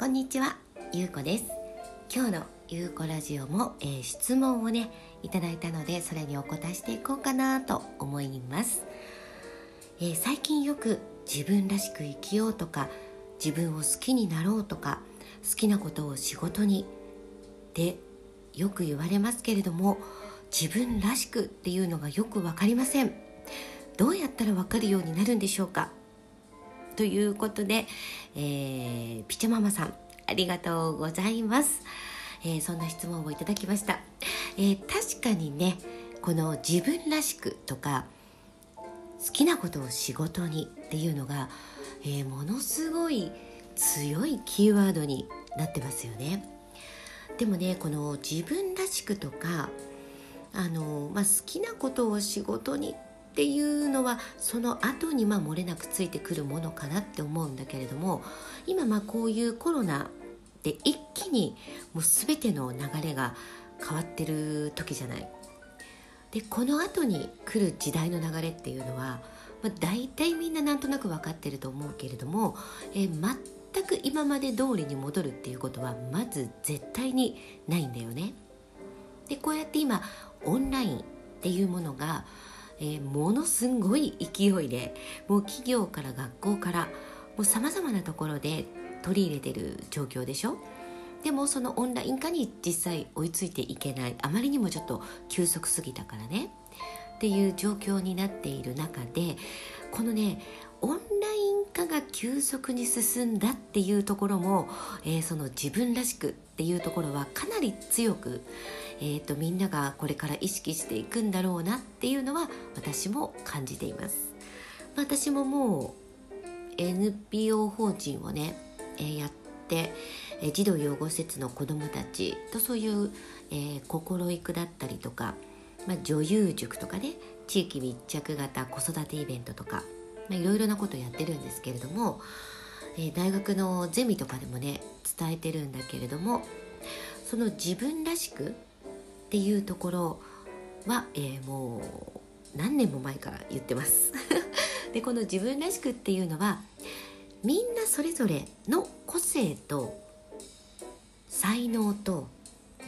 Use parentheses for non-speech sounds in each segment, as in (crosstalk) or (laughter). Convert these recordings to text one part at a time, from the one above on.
こんにちは、ゆうこです。今日のゆうこラジオも、えー、質問をねいただいたのでそれにお答えしていこうかなと思います、えー、最近よく自分らしく生きようとか自分を好きになろうとか好きなことを仕事にでよく言われますけれども自分らしくっていうのがよく分かりません。どうやったら分かるようになるんでしょうか？ということで、えー、ピチャママさんありがとうございます、えー、そんな質問をいただきました、えー、確かにねこの自分らしくとか好きなことを仕事にっていうのが、え、ものすごい強いキーワードになってますよね。でもねこの自分らしくとかあの、まあ、好きなことを仕事にっていうのはその後にまあ漏れなくついてくるものかなって思うんだけれども今まあこういうコロナで一気にもう全ての流れが変わってる時じゃない。でこの後に来る時代の流れっていうのは、まあ、大体みんななんとなく分かってると思うけれども、えー、全く今まで通りに戻るっていうことはまず絶対にないんだよね。でこうやって今オンラインっていうものがえー、ものすごい勢いでもう企業から学校からもうさまざまなところで取り入れてる状況でしょ？でもそのオンライン化に実際追いついていけない。あまりにもちょっと急速すぎたからね。っていう状況になっている中でこのねオンライン化が急速に進んだっていうところも、えー、その自分らしくっていうところはかなり強く、えーと、みんながこれから意識していくんだろうなっていうのは私も感じています。私ももう NPO 法人をね、えー、やって、えー、児童養護施設の子どもたちとそういう、えー、心育だったりとか、まあ、女優塾とかね地域密着型子育てイベントとかまあ、いろいろなことやってるんですけれども、え、大学のゼミとかでもね伝えてるんだけれどもその自分らしくっていうところは、えー、もう何年も前から言ってます (laughs) でこの自分らしくっていうのはみんなそれぞれの個性と才能と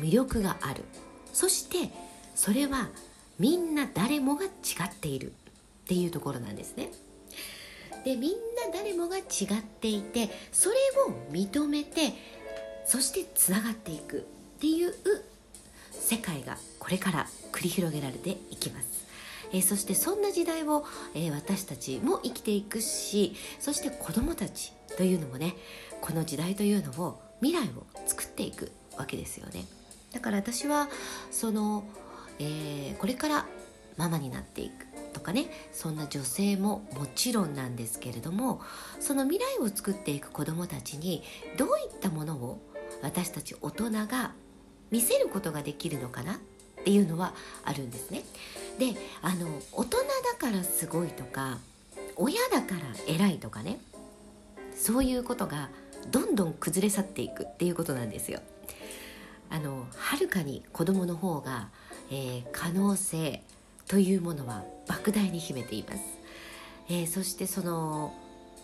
魅力があるそしてそれはみんな誰もが違っているっていうところなんですね。でみんな誰もが違っていてそれを認めてそしてつながっていくっていう世界がこれから繰り広げられていきます。えー、そしてそんな時代を、えー、私たちも生きていくしそして子どもたちというのもねこの時代というのを未来を作っていくわけですよねだから私はその、えー、これからママになっていくとかねそんな女性ももちろんなんですけれどもその未来を作っていく子どもたちにどういったものを私たち大人が見せることができるのかな？っていうのはあるんですね。であの大人だからすごいとか親だから偉いとかねそういうことがどんどん崩れ去っていくっていうことなんですよ。あのはるかに子供の方が、えー、可能性というものは莫大に秘めています、えー、そしてその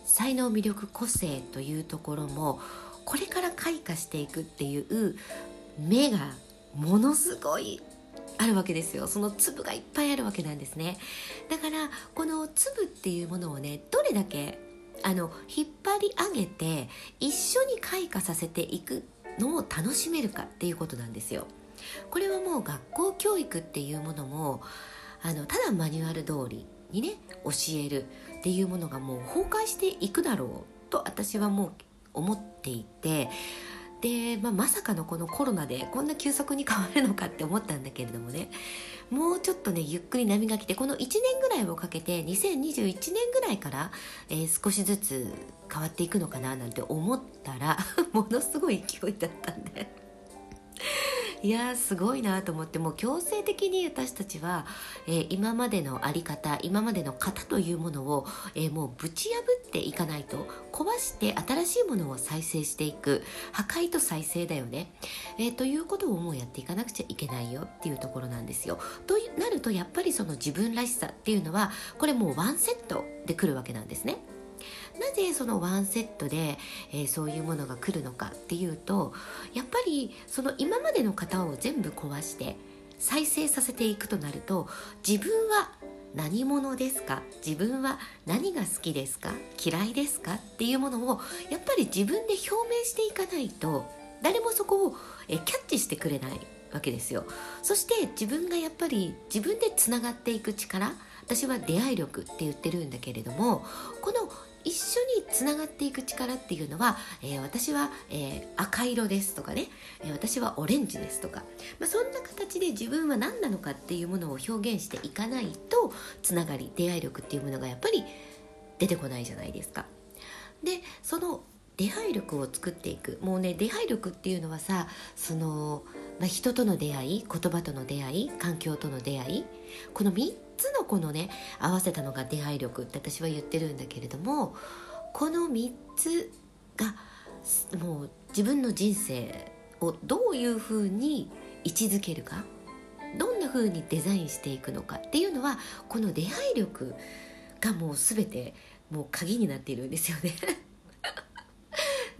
才能魅力個性というところもこれから開花していくっていう目がものすごいあるわけですよ。その粒がいっぱいあるわけなんですね。だからこの粒っていうものをねどれだけあの引っ張り上げて一緒に開花させていくのを楽しめるかっていうことなんですよ。これはもう学校教育っていうものもあのただマニュアル通りにね教えるっていうものがもう崩壊していくだろうと私はもう思っていてで、まあ、まさかのこのコロナでこんな急速に変わるのかって思ったんだけれどもねもうちょっとねゆっくり波が来てこの1年ぐらいをかけて2021年ぐらいから、えー、少しずつ変わっていくのかななんて思ったら (laughs) ものすごい勢いだったんで。いやすごいなと思ってもう強制的に私たちは、えー、今までの在り方今までの型というものを、えー、もうぶち破っていかないと壊して新しいものを再生していく破壊と再生だよね、えー、ということをもうやっていかなくちゃいけないよっていうところなんですよ。となるとやっぱりその自分らしさっていうのはこれもうワンセットでくるわけなんですね。なぜそのワンセットで、えー、そういうものが来るのかっていうとやっぱりその今までの型を全部壊して再生させていくとなると自分は何者ですか？自分は何が好きですか？嫌いですか？っていうものをやっぱり自分で表明していかないと誰もそこをえキャッチしてくれないわけですよ。そして自分がやっぱり自分でつながっていく力私は出会い力って言ってるんだけれどもこの一緒につながっていく力っていうのは、えー、私は、えー、赤色ですとかね、えー、私はオレンジですとか、まあ、そんな形で自分は何なのかっていうものを表現していかないとつながり出会い力っていうものがやっぱり出てこないじゃないですか。でその出会い力を作っていくもうね出会い力っていうのはさその、まあ、人との出会い言葉との出会い環境との出会いこの3つのこのね合わせたのが出会い力って私は言ってるんだけれどもこの3つがもう自分の人生をどういうふうに位置づけるかどんなふうにデザインしていくのかっていうのはこの出会い力がもう全てもう鍵になっているんですよね。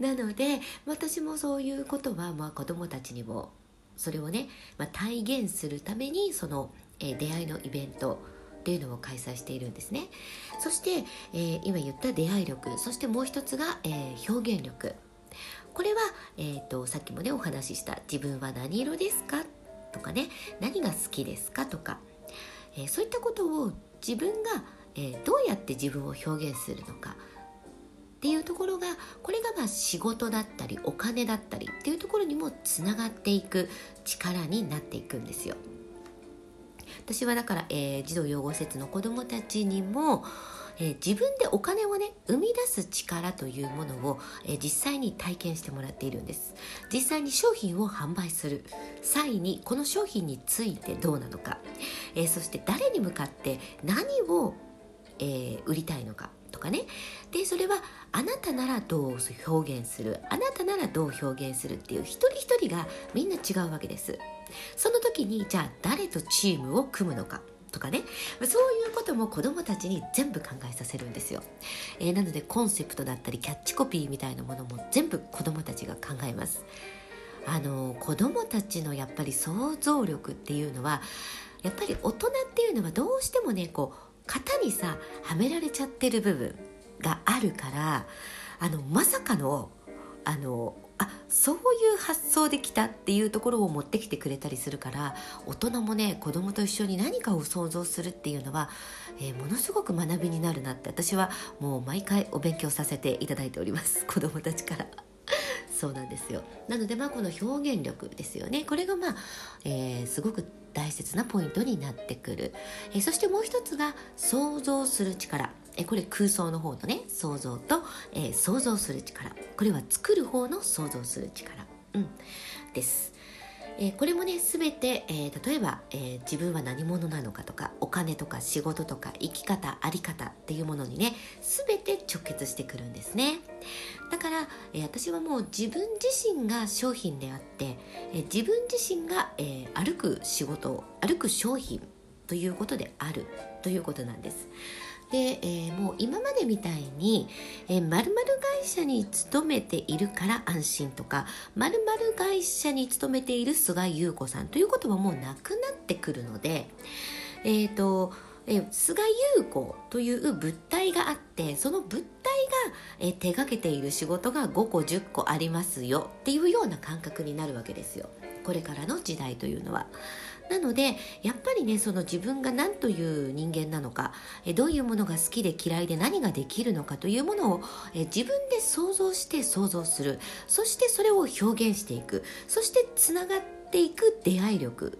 (laughs) なので私もそういうことはまあ子どもたちにもそれをね、まあ、体現するためにその、えー、出会いのイベントっていうのを開催しているんですねそして、えー、今言った出会い力そしてもう一つが、えー、表現力これは、えーと、さっきもねお話しした「自分は何色ですか?」とかね「何が好きですか?」とか、えー、そういったことを自分が、えー、どうやって自分を表現するのかっていうところがこれがまあ仕事だったりお金だったりっていうところにもつながっていく力になっていくんですよ。私はだから、えー、児童養護施設の子どもたちにも、えー、自分でお金をね生み出す力というものを、えー、実際に体験してもらっているんです。実際に商品を販売する。際にこの商品についてどうなのか、えそして誰に向かって何を、え売りたいのか。とかね。でそれはあなたならどう表現する？あなたならどう表現するっていう一人一人がみんな違うわけです。その時にじゃあ誰とチームを組むのか？とかね。そういうことも子どもたちに全部考えさせるんですよ、えー、なのでコンセプトだったりキャッチコピーみたいなものも全部子どもたちが考えます。あの子どもたちのやっぱり想像力っていうのはやっぱり大人っていうのはどうしてもねこう型にさはめられちゃってる部分があるからあのまさかのあのあそういう発想できたっていうところを持ってきてくれたりするから大人もね子供と一緒に何かを想像するっていうのは、えー、ものすごく学びになるなって私はもう毎回お勉強させていただいております子供たちから。そうなんですよ。なのでまあこの表現力ですよね。これがまあ、えー、すごく大切なポイントになってくる、えー、そしてもう一つが想像する力。えこれ空想の方のね想像と、えー、想像する力。これは作る方の想像する力、うん、です。えー、これもね全て、えー、例えば、えー、自分は何者なのかとかお金とか仕事とか生き方あり方っていうものにね全て直結してくるんですね。だから、え私はもう自分自身が商品であって、え自分自身が、え歩く仕事歩く商品ということであるということなんです。で、えー、もう今までみたいに、えー、〇〇会社に勤めているから安心とか〇〇会社に勤めている菅優子さんということはもうなくなってくるのでえっ、ー、とえ菅優子という物体があってその物体が、え手がけている仕事が5個10個ありますよっていうような感覚になるわけですよこれからの時代というのは。なのでやっぱりねその自分が何という人間なのかどういうものが好きで嫌いで何ができるのかというものを自分で想像して想像するそしてそれを表現していくそしてつながっていく出会い力で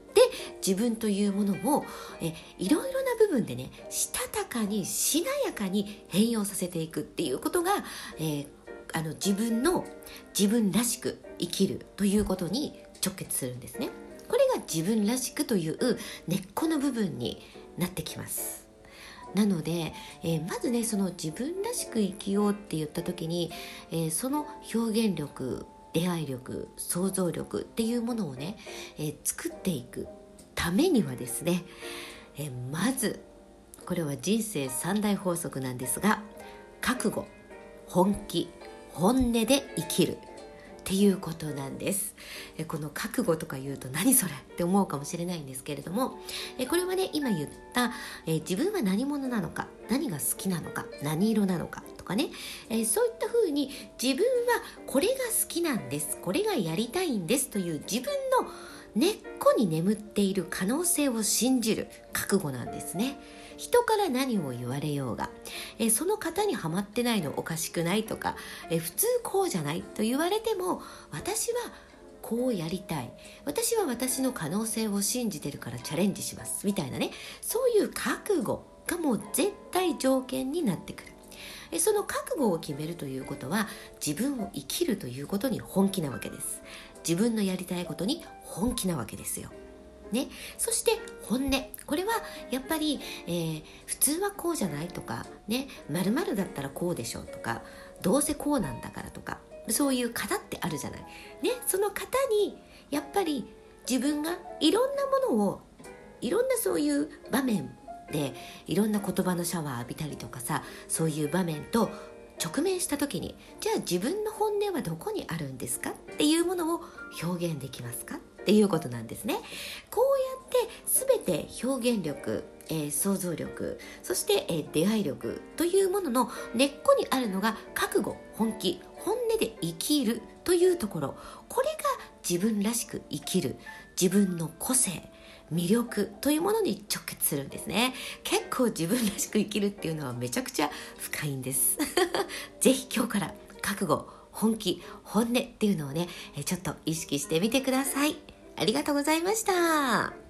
自分というものをえいろいろな部分でねしたたかにしなやかに変容させていくっていうことが、えー、あの自分の自分らしく生きるということに直結するんですね。自分らしくという根っこの部分になってきます。なので、えー、まずねその自分らしく生きようって言った時に、えー、その表現力出会い力想像力っていうものをね、えー、作っていくためにはですね、えまずこれは人生三大法則なんですが覚悟本気本音で生きる。ていうことなんです。えこの覚悟とか言うと何それ？って思うかもしれないんですけれども。えこれはね今言ったえ自分は何者なのか？何が好きなのか？何色なのか？とかね。えそういったふうに自分はこれが好きなんです。これがやりたいんです。という自分の根っこに眠っている可能性を信じる覚悟なんですね。人から何を言われようが、えその方にはまってないのおかしくないとか、え普通こうじゃないと言われても私はこうやりたい。私は私の可能性を信じてるからチャレンジします。みたいなね。そういう覚悟がもう絶対条件になってくる。その覚悟を決めるということは自分を生きるということに本気なわけです。自分のやりたいことに本気なわけですよ。ね、そして本音。これはやっぱり、えー、普通はこうじゃないとかね。まるだったらこうでしょうとかどうせこうなんだからとかそういう型ってあるじゃない。ね、その型にやっぱり自分がいろんなものをいろんなそういう場面でいろんな言葉のシャワー浴びたりとかさそういう場面と直面した時にじゃあ自分の本音はどこにあるんですかっていうものを表現できますかっていうことなんですね。こうやって全て表現力、えー、想像力そして、えー、出会い力というものの根っこにあるのが覚悟本気本音で生きるというところ。これが自分らしく生きる自分の個性魅力というものに直結するんですね。結構自分らしく生きるっていうのはめちゃくちゃ深いんです。ぜひ今日から覚悟本気本音っていうのをねちょっと意識してみてください。ありがとうございました。